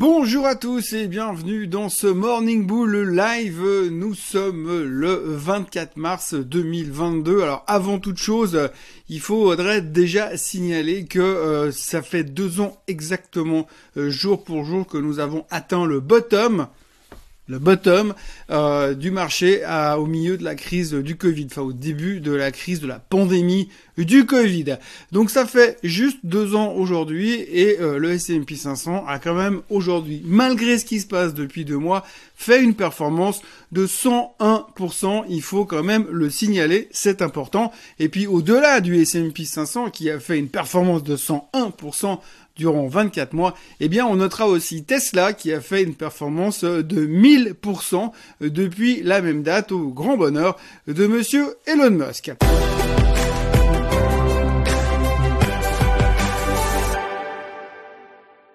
Bonjour à tous et bienvenue dans ce Morning Bull live. Nous sommes le 24 mars 2022. Alors avant toute chose, il faudrait déjà signaler que euh, ça fait deux ans exactement euh, jour pour jour que nous avons atteint le bottom le bottom euh, du marché au milieu de la crise du Covid, enfin au début de la crise de la pandémie du Covid. Donc ça fait juste deux ans aujourd'hui et euh, le S&P 500 a quand même aujourd'hui, malgré ce qui se passe depuis deux mois, fait une performance de 101%. Il faut quand même le signaler, c'est important. Et puis au-delà du S&P 500 qui a fait une performance de 101% durant 24 mois, eh bien on notera aussi Tesla qui a fait une performance de 1000% depuis la même date au grand bonheur de monsieur Elon Musk.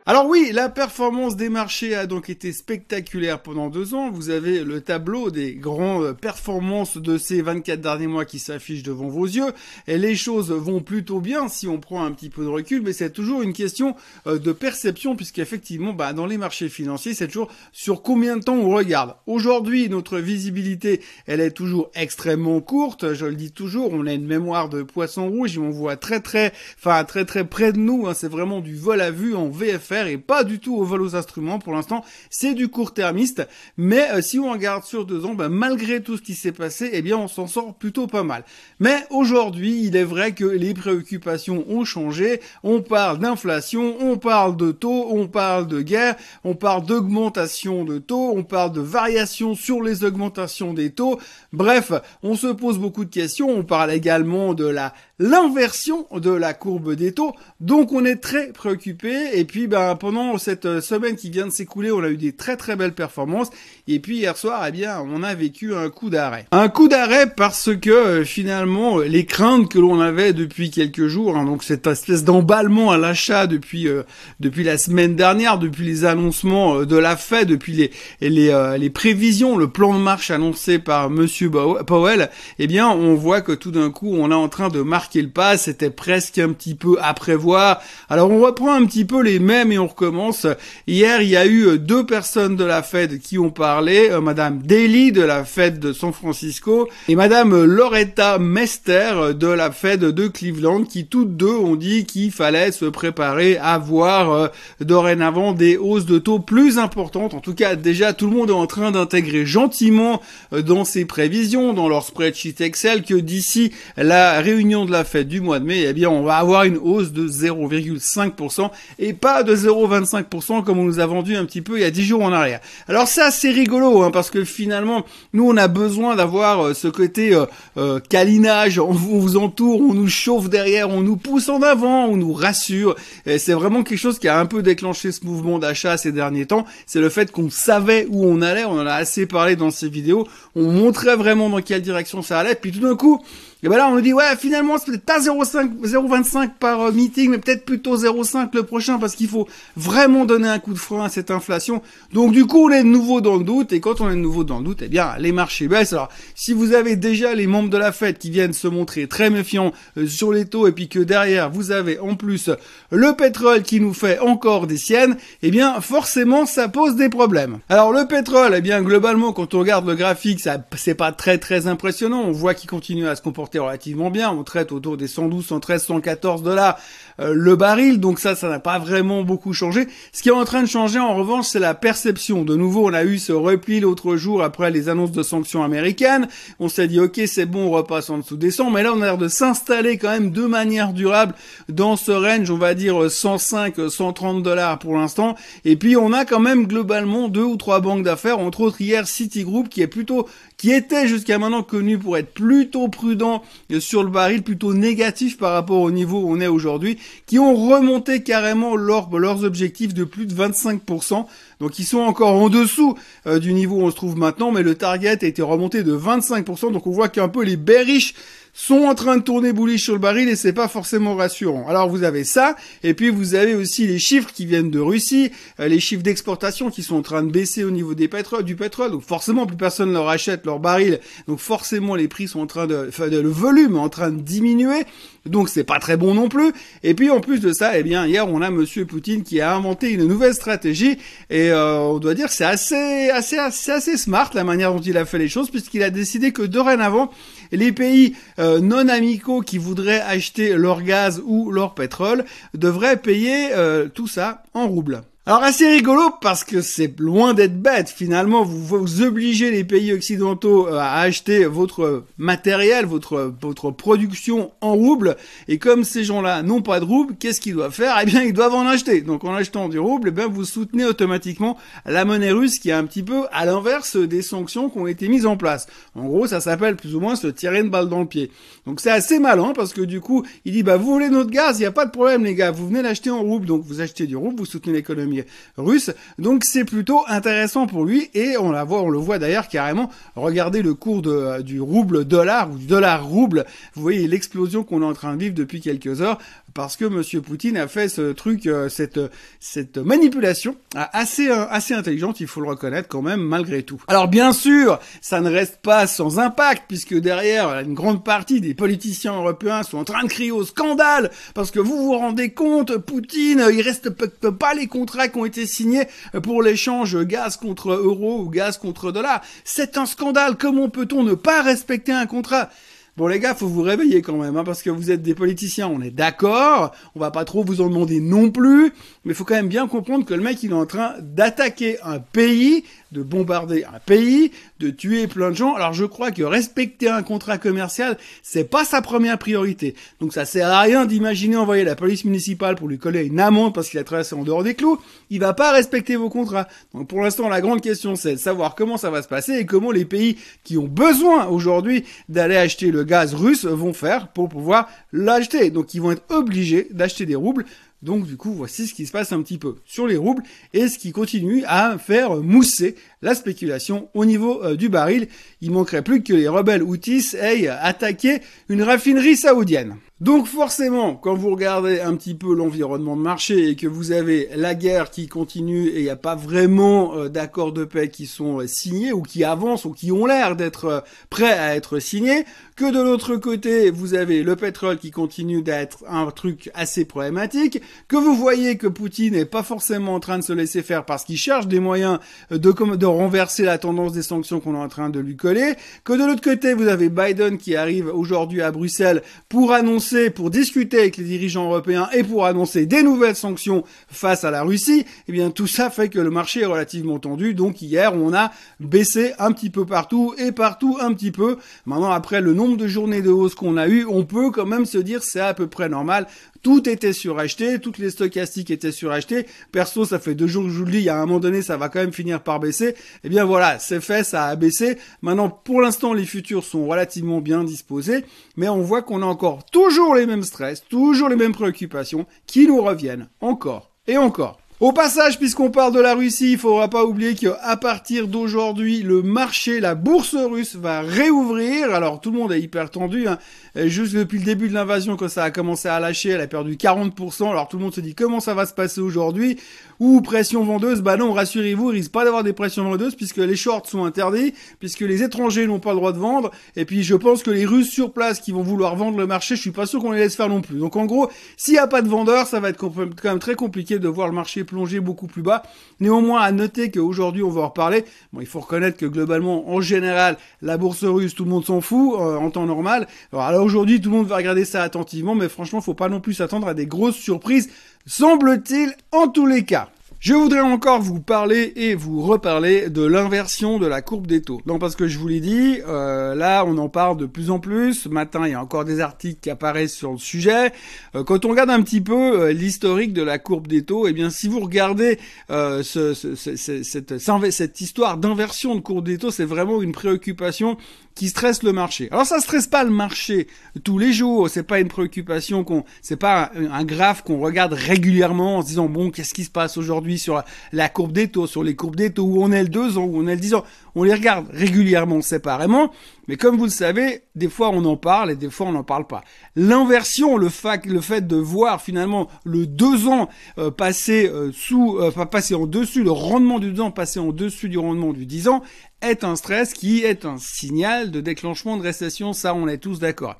Alors oui, la performance des marchés a donc été spectaculaire pendant deux ans. Vous avez le tableau des grandes euh, performances de ces 24 derniers mois qui s'affiche devant vos yeux. Et les choses vont plutôt bien si on prend un petit peu de recul, mais c'est toujours une question euh, de perception puisqu'effectivement, bah, dans les marchés financiers, c'est toujours sur combien de temps on regarde. Aujourd'hui, notre visibilité, elle est toujours extrêmement courte. Je le dis toujours, on a une mémoire de poisson rouge et on voit très très, enfin très très près de nous. Hein. c'est vraiment du vol à vue en VFR et pas du tout au vol aux instruments. Pour l'instant, c'est du court-termiste. Mais euh, si on regarde sur deux ans, ben, malgré tout ce qui s'est passé, eh bien, on s'en sort plutôt pas mal. Mais aujourd'hui, il est vrai que les préoccupations ont changé. On parle d'inflation, on parle de taux, on parle de guerre, on parle d'augmentation de taux, on parle de variation sur les augmentations des taux. Bref, on se pose beaucoup de questions. On parle également de la l'inversion de la courbe des taux. Donc on est très préoccupé. Et puis ben pendant cette euh, semaine qui vient de s'écouler, on a eu des très très belles performances. Et puis hier soir, eh bien, on a vécu un coup d'arrêt. Un coup d'arrêt parce que euh, finalement les craintes que l'on avait depuis quelques jours, hein, donc cette espèce d'emballement à l'achat depuis euh, depuis la semaine dernière, depuis les annoncements de la Fed, depuis les les, les prévisions, le plan de marche annoncé par Monsieur Powell, eh bien, on voit que tout d'un coup, on est en train de marquer le pas, c'était presque un petit peu à prévoir. Alors on reprend un petit peu les mêmes et on recommence. Hier, il y a eu deux personnes de la Fed qui ont parlé, euh, Madame Daly de la Fed de San Francisco et Madame Loretta Mester de la Fed de Cleveland, qui toutes deux ont dit qu'il fallait se préparer à voir euh, dorénavant des hausses de taux plus importantes. En tout cas, déjà tout le monde est en train d'intégrer gentiment euh, dans ses prévisions, dans leur spreadsheet Excel, que d'ici la réunion de la fête du mois de mai, eh bien, on va avoir une hausse de 0,5% et pas de 0,25% comme on nous a vendu un petit peu il y a 10 jours en arrière. Alors ça, c'est rigolo, hein, parce que finalement, nous, on a besoin d'avoir euh, ce côté euh, euh, câlinage, on vous entoure, on nous chauffe derrière, on nous pousse en avant, on nous rassure. C'est vraiment quelque chose qui a un peu déclenché ce mouvement d'achat ces derniers temps. C'est le fait qu'on savait où on allait, on en a assez parlé dans ces vidéos, on montrait vraiment dans quelle direction ça allait, puis tout d'un coup, et ben là, on nous dit, ouais, finalement, c'est peut-être pas 0,5, 0,25 par euh, meeting, mais peut-être plutôt 0,5 le prochain, parce qu'il faut vraiment donner un coup de frein à cette inflation. Donc, du coup, on est de nouveau dans le doute, et quand on est de nouveau dans le doute, eh bien, les marchés baissent. Alors, si vous avez déjà les membres de la fête qui viennent se montrer très méfiants euh, sur les taux, et puis que derrière, vous avez en plus le pétrole qui nous fait encore des siennes, eh bien, forcément, ça pose des problèmes. Alors, le pétrole, eh bien, globalement, quand on regarde le graphique, ça, c'est pas très, très impressionnant. On voit qu'il continue à se comporter relativement bien. On traite autour des 112, 113, 114 dollars euh, le baril. Donc ça, ça n'a pas vraiment beaucoup changé. Ce qui est en train de changer, en revanche, c'est la perception. De nouveau, on a eu ce repli l'autre jour après les annonces de sanctions américaines. On s'est dit, ok, c'est bon, on repasse en dessous des 100. Mais là, on a l'air de s'installer quand même de manière durable dans ce range, on va dire 105, 130 dollars pour l'instant. Et puis, on a quand même globalement deux ou trois banques d'affaires, entre autres hier Citigroup, qui est plutôt, qui était jusqu'à maintenant connu pour être plutôt prudent sur le baril, plutôt négatif par rapport au niveau où on est aujourd'hui, qui ont remonté carrément leurs objectifs de plus de 25%. Donc ils sont encore en dessous euh, du niveau où on se trouve maintenant, mais le target a été remonté de 25%. Donc on voit qu'un peu les bearish sont en train de tourner bullish sur le baril et c'est pas forcément rassurant. Alors vous avez ça, et puis vous avez aussi les chiffres qui viennent de Russie, euh, les chiffres d'exportation qui sont en train de baisser au niveau des pétroles, du pétrole, donc forcément plus personne leur achète leur baril, donc forcément les prix sont en train de, enfin le volume est en train de diminuer, donc c'est pas très bon non plus. Et puis en plus de ça, eh bien hier on a Monsieur Poutine qui a inventé une nouvelle stratégie et euh, on doit dire c'est assez, assez, assez, assez smart la manière dont il a fait les choses puisqu'il a décidé que dorénavant les pays euh, non amicaux qui voudraient acheter leur gaz ou leur pétrole devraient payer euh, tout ça en roubles. Alors assez rigolo parce que c'est loin d'être bête. Finalement, vous, obligez les pays occidentaux euh, à acheter votre matériel, votre votre production en roubles. Et comme ces gens-là n'ont pas de roubles, qu'est-ce qu'ils doivent faire? Eh bien, ils doivent en acheter. Donc, en achetant du rouble, eh bien, vous soutenez automatiquement la monnaie russe qui est un petit peu à l'inverse des sanctions qui ont été mises en place. En gros, ça s'appelle plus ou moins se tirer une balle dans le pied. Donc, c'est assez malin parce que du coup, il dit bah vous voulez notre gaz, il n'y a pas de problème les gars, vous venez l'acheter en roubles. Donc, vous achetez du rouble, vous soutenez l'économie russe. Donc c'est plutôt intéressant pour lui et on la voit, on le voit d'ailleurs carrément. Regardez le cours de, du rouble dollar ou du dollar rouble. Vous voyez l'explosion qu'on est en train de vivre depuis quelques heures parce que Monsieur Poutine a fait ce truc, euh, cette cette manipulation assez euh, assez intelligente, il faut le reconnaître quand même malgré tout. Alors bien sûr, ça ne reste pas sans impact puisque derrière une grande partie des politiciens européens sont en train de crier au scandale parce que vous vous rendez compte, Poutine, il respecte pas les contrats qui ont été signés pour l'échange gaz contre euro ou gaz contre dollar. C'est un scandale. Comment peut-on ne pas respecter un contrat? Bon les gars, faut vous réveiller quand même, hein, parce que vous êtes des politiciens, on est d'accord, on va pas trop vous en demander non plus, mais faut quand même bien comprendre que le mec il est en train d'attaquer un pays de bombarder un pays, de tuer plein de gens. Alors je crois que respecter un contrat commercial, c'est pas sa première priorité. Donc ça sert à rien d'imaginer envoyer la police municipale pour lui coller une amende parce qu'il a traversé en dehors des clous. Il va pas respecter vos contrats. Donc pour l'instant, la grande question c'est de savoir comment ça va se passer et comment les pays qui ont besoin aujourd'hui d'aller acheter le gaz russe vont faire pour pouvoir l'acheter. Donc ils vont être obligés d'acheter des roubles donc du coup, voici ce qui se passe un petit peu sur les roubles et ce qui continue à faire mousser la spéculation au niveau euh, du baril. Il manquerait plus que les rebelles Houthis aient attaqué une raffinerie saoudienne. Donc forcément, quand vous regardez un petit peu l'environnement de marché et que vous avez la guerre qui continue et il n'y a pas vraiment euh, d'accords de paix qui sont euh, signés ou qui avancent ou qui ont l'air d'être prêts à être signés, que de l'autre côté vous avez le pétrole qui continue d'être un truc assez problématique, que vous voyez que Poutine n'est pas forcément en train de se laisser faire parce qu'il cherche des moyens de, de renverser la tendance des sanctions qu'on est en train de lui coller, que de l'autre côté vous avez Biden qui arrive aujourd'hui à Bruxelles pour annoncer pour discuter avec les dirigeants européens et pour annoncer des nouvelles sanctions face à la Russie, eh bien tout ça fait que le marché est relativement tendu. Donc hier, on a baissé un petit peu partout et partout un petit peu. Maintenant, après le nombre de journées de hausse qu'on a eu, on peut quand même se dire c'est à peu près normal tout était suracheté, toutes les stochastiques étaient surachetées. Perso, ça fait deux jours que je vous le dis, a un moment donné, ça va quand même finir par baisser. Eh bien voilà, c'est fait, ça a baissé. Maintenant, pour l'instant, les futurs sont relativement bien disposés, mais on voit qu'on a encore toujours les mêmes stress, toujours les mêmes préoccupations qui nous reviennent encore et encore. Au passage, puisqu'on parle de la Russie, il faudra pas oublier qu'à partir d'aujourd'hui, le marché, la bourse russe va réouvrir. Alors tout le monde est hyper tendu. Hein. Juste depuis le début de l'invasion, quand ça a commencé à lâcher, elle a perdu 40%. Alors tout le monde se dit comment ça va se passer aujourd'hui? Ou pression vendeuse? Bah non, rassurez-vous, il risque pas d'avoir des pressions vendeuses puisque les shorts sont interdits, puisque les étrangers n'ont pas le droit de vendre. Et puis je pense que les Russes sur place qui vont vouloir vendre le marché, je suis pas sûr qu'on les laisse faire non plus. Donc en gros, s'il y a pas de vendeurs, ça va être quand même très compliqué de voir le marché plonger beaucoup plus bas. Néanmoins, à noter qu'aujourd'hui, on va en reparler. Il faut reconnaître que globalement, en général, la bourse russe, tout le monde s'en fout euh, en temps normal. Alors, alors aujourd'hui, tout le monde va regarder ça attentivement, mais franchement, faut pas non plus s'attendre à des grosses surprises, semble-t-il, en tous les cas. Je voudrais encore vous parler et vous reparler de l'inversion de la courbe des taux. Non, parce que je vous l'ai dit, euh, là, on en parle de plus en plus. Ce matin, il y a encore des articles qui apparaissent sur le sujet. Euh, quand on regarde un petit peu euh, l'historique de la courbe des taux, eh bien, si vous regardez ce, cette, cette histoire d'inversion de courbe des taux, c'est vraiment une préoccupation qui stresse le marché. Alors ça stresse pas le marché tous les jours, c'est pas une préoccupation qu'on, c'est pas un, un graphe qu'on regarde régulièrement en se disant bon qu'est-ce qui se passe aujourd'hui? Sur la courbe des taux, sur les courbes des taux, où on est le 2 ans, où on est le 10 ans. On les regarde régulièrement séparément, mais comme vous le savez, des fois on en parle et des fois on n'en parle pas. L'inversion, le, le fait de voir finalement le 2 ans euh, passer euh, sous, euh, passer en dessus, le rendement du 2 ans passer en dessus du rendement du 10 ans, est un stress qui est un signal de déclenchement de récession, ça on est tous d'accord.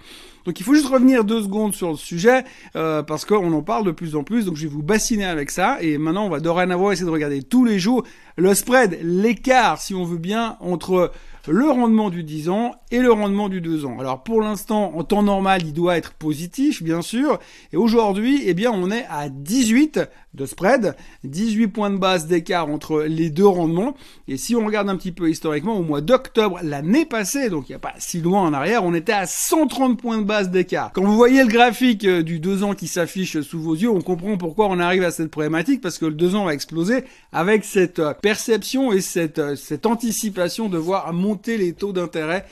Donc il faut juste revenir deux secondes sur le sujet euh, parce qu'on en parle de plus en plus. Donc je vais vous bassiner avec ça et maintenant on va dorénavant essayer de regarder tous les jours le spread, l'écart si on veut bien entre le rendement du 10 ans et le rendement du 2 ans. Alors pour l'instant, en temps normal, il doit être positif, bien sûr. Et aujourd'hui, eh bien, on est à 18 de spread, 18 points de base d'écart entre les deux rendements. Et si on regarde un petit peu historiquement, au mois d'octobre l'année passée, donc il n'y a pas si loin en arrière, on était à 130 points de base d'écart. Quand vous voyez le graphique euh, du 2 ans qui s'affiche sous vos yeux, on comprend pourquoi on arrive à cette problématique, parce que le 2 ans va exploser avec cette euh, perception et cette, euh, cette anticipation de voir monter les taux d'intérêt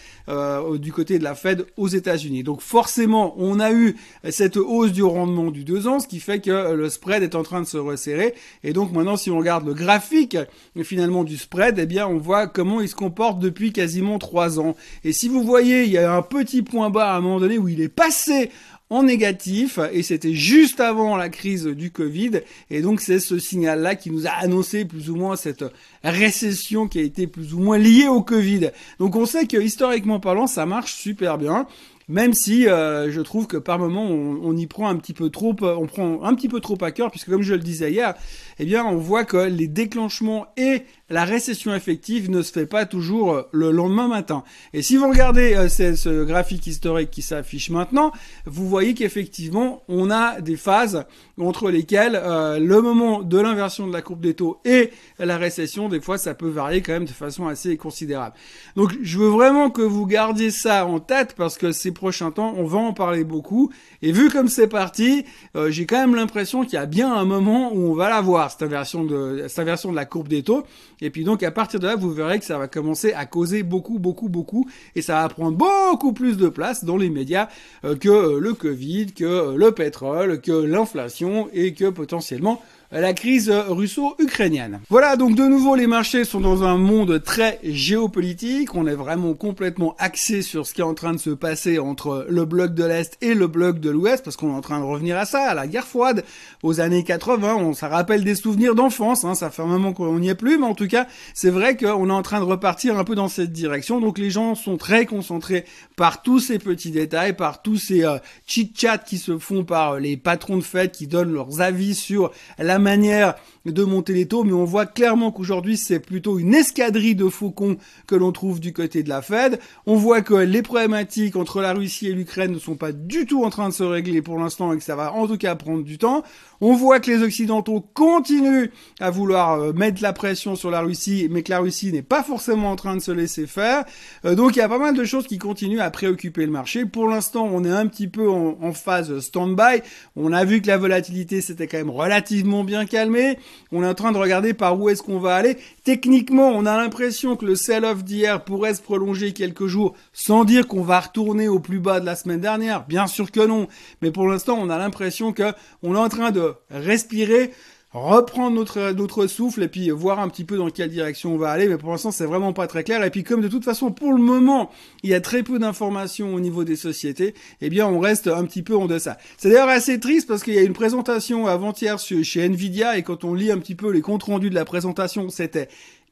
du côté de la Fed aux États-Unis. Donc forcément, on a eu cette hausse du rendement du 2 ans, ce qui fait que le spread est en train de se resserrer. Et donc maintenant, si on regarde le graphique finalement du spread, eh bien on voit comment il se comporte depuis quasiment trois ans. Et si vous voyez, il y a un petit point bas à un moment donné où il est passé en négatif et c'était juste avant la crise du Covid et donc c'est ce signal là qui nous a annoncé plus ou moins cette récession qui a été plus ou moins liée au Covid. Donc on sait que historiquement parlant ça marche super bien même si euh, je trouve que par moment on, y prend un petit peu trop, on prend un petit peu trop à cœur, puisque comme je le disais hier, eh bien on voit que les déclenchements et la récession effective ne se fait pas toujours euh, le lendemain matin. Et si vous regardez euh, ce, graphique historique qui s'affiche maintenant, vous voyez qu'effectivement on a des phases entre lesquelles le moment de l'inversion de la courbe des taux et la récession, des fois ça peut varier quand même de façon assez considérable. Donc je veux vraiment que vous gardiez ça en tête parce que c'est prochains temps, on va en parler beaucoup. Et vu comme c'est parti, euh, j'ai quand même l'impression qu'il y a bien un moment où on va la voir, cette inversion de, cette inversion de la courbe des taux. Et puis donc à partir de là, vous verrez que ça va commencer à causer beaucoup, beaucoup, beaucoup. Et ça va prendre beaucoup plus de place dans les médias euh, que euh, le Covid, que le pétrole, que l'inflation et que potentiellement la crise russo-ukrainienne. Voilà, donc de nouveau, les marchés sont dans un monde très géopolitique. On est vraiment complètement axé sur ce qui est en train de se passer entre le bloc de l'Est et le bloc de l'Ouest, parce qu'on est en train de revenir à ça, à la guerre froide, aux années 80. On, ça rappelle des souvenirs d'enfance, hein, ça fait un moment qu'on n'y est plus, mais en tout cas, c'est vrai qu'on est en train de repartir un peu dans cette direction. Donc les gens sont très concentrés par tous ces petits détails, par tous ces euh, chit-chats qui se font par les patrons de fête qui donnent leurs avis sur la manière de monter les taux, mais on voit clairement qu'aujourd'hui c'est plutôt une escadrille de faucons que l'on trouve du côté de la Fed. On voit que les problématiques entre la Russie et l'Ukraine ne sont pas du tout en train de se régler pour l'instant et que ça va en tout cas prendre du temps. On voit que les Occidentaux continuent à vouloir euh, mettre la pression sur la Russie, mais que la Russie n'est pas forcément en train de se laisser faire. Euh, donc il y a pas mal de choses qui continuent à préoccuper le marché. Pour l'instant, on est un petit peu en, phase stand-by. On a vu que la volatilité s'était quand même relativement bien calmée. On est en train de regarder par où est-ce qu'on va aller. Techniquement, on a l'impression que le sell-off d'hier pourrait se prolonger quelques jours sans dire qu'on va retourner au plus bas de la semaine dernière. Bien sûr que non. Mais pour l'instant, on a l'impression que on est en train de respirer reprendre notre notre souffle et puis voir un petit peu dans quelle direction on va aller. Mais pour l'instant c'est vraiment pas très clair. Et puis comme de toute façon pour le moment il y a très peu d'informations au niveau des sociétés eh bien on reste un petit peu en deçà. C'est d'ailleurs assez triste parce qu'il y a une présentation avant-hier chez Nvidia et quand on lit un petit peu les comptes rendus de la présentation c'était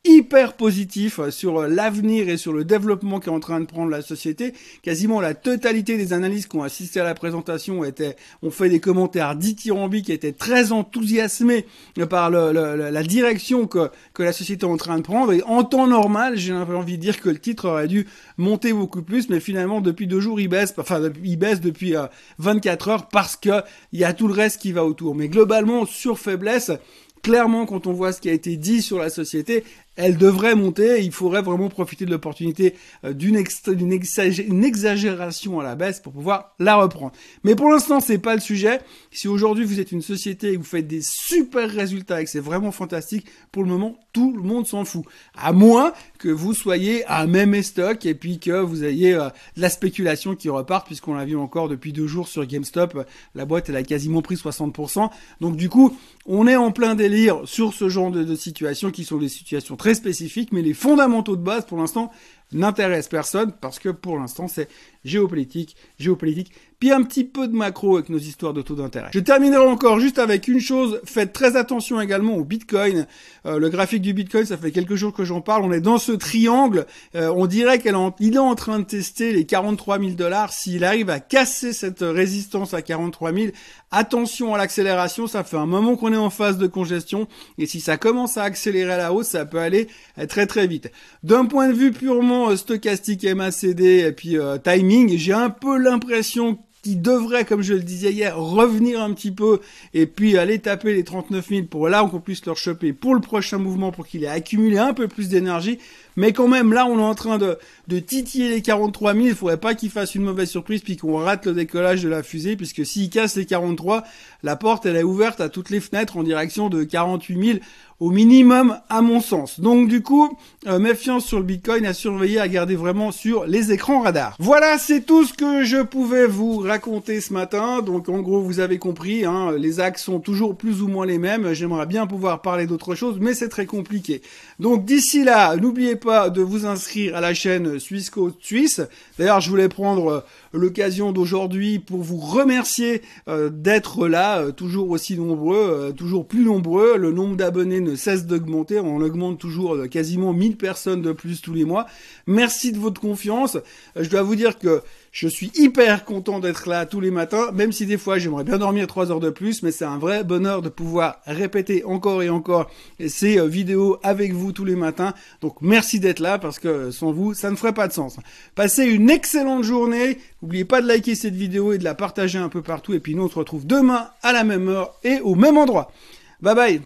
hyper positif sur l'avenir et sur le développement qui est en train de prendre la société. Quasiment la totalité des analystes qui ont assisté à la présentation étaient, ont fait des commentaires dithyrambiques qui étaient très enthousiasmés par le, la direction que, que la société est en train de prendre. Et en temps normal, j'ai envie de dire que le titre aurait dû monter beaucoup plus, mais finalement depuis deux jours il baisse, enfin il baisse depuis 24 euh, heures parce que il y a tout le reste qui va autour. Mais globalement, sur faiblesse, clairement, quand on voit ce qui a été dit sur la société, elle devrait monter. Il faudrait vraiment profiter de l'opportunité euh, d'une exagération à la baisse pour pouvoir la reprendre. Mais pour l'instant, c'est pas le sujet. Si aujourd'hui vous êtes une société et vous faites des super résultats et que c'est vraiment fantastique, pour le moment, tout le monde s'en fout. À moins que vous soyez à même stock et puis que vous ayez euh, de la spéculation qui repart, puisqu'on l'a vu encore depuis deux jours sur GameStop. La boîte, elle a quasiment pris 60%. Donc du coup, on est en plein délire délire sur ce genre de, de situations qui sont des situations très spécifiques, mais les fondamentaux de base, pour l'instant, n'intéresse personne parce que pour l'instant c'est géopolitique, géopolitique, puis un petit peu de macro avec nos histoires de taux d'intérêt. Je terminerai encore juste avec une chose, faites très attention également au Bitcoin. Euh, le graphique du Bitcoin, ça fait quelques jours que j'en parle, on est dans ce triangle, euh, on dirait qu'il est en train de tester les 43 000 dollars, s'il arrive à casser cette résistance à 43 000, attention à l'accélération, ça fait un moment qu'on est en phase de congestion, et si ça commence à accélérer à la hausse, ça peut aller très très vite. D'un point de vue purement euh, stochastique MACD et puis euh, timing, j'ai un peu l'impression qu'il devrait, comme je le disais hier, revenir un petit peu et puis aller taper les 39 000 pour là qu'on puisse leur choper pour le prochain mouvement pour qu'il ait accumulé un peu plus d'énergie. Mais quand même, là, on est en train de, de titiller les 43 000. Il faudrait pas qu'il fasse une mauvaise surprise puis qu'on rate le décollage de la fusée puisque s'il casse les 43, la porte, elle est ouverte à toutes les fenêtres en direction de 48 000 au minimum à mon sens. Donc du coup, euh, méfiance sur le Bitcoin à surveiller, à garder vraiment sur les écrans radars. Voilà, c'est tout ce que je pouvais vous raconter ce matin. Donc en gros, vous avez compris, hein, les axes sont toujours plus ou moins les mêmes. J'aimerais bien pouvoir parler d'autre chose, mais c'est très compliqué. Donc d'ici là, n'oubliez pas de vous inscrire à la chaîne Suisse Suisse. D'ailleurs, je voulais prendre euh, l'occasion d'aujourd'hui pour vous remercier euh, d'être là, toujours aussi nombreux, toujours plus nombreux. Le nombre d'abonnés ne cesse d'augmenter. On augmente toujours quasiment 1000 personnes de plus tous les mois. Merci de votre confiance. Euh, je dois vous dire que je suis hyper content d'être là tous les matins, même si des fois j'aimerais bien dormir trois heures de plus, mais c'est un vrai bonheur de pouvoir répéter encore et encore ces euh, vidéos avec vous tous les matins. Donc merci d'être là parce que sans vous, ça ne ferait pas de sens. Passez une excellente journée. N'oubliez pas de liker cette vidéo et de la partager un peu partout. Et puis nous, on se retrouve demain à la même heure et au même endroit. Bye bye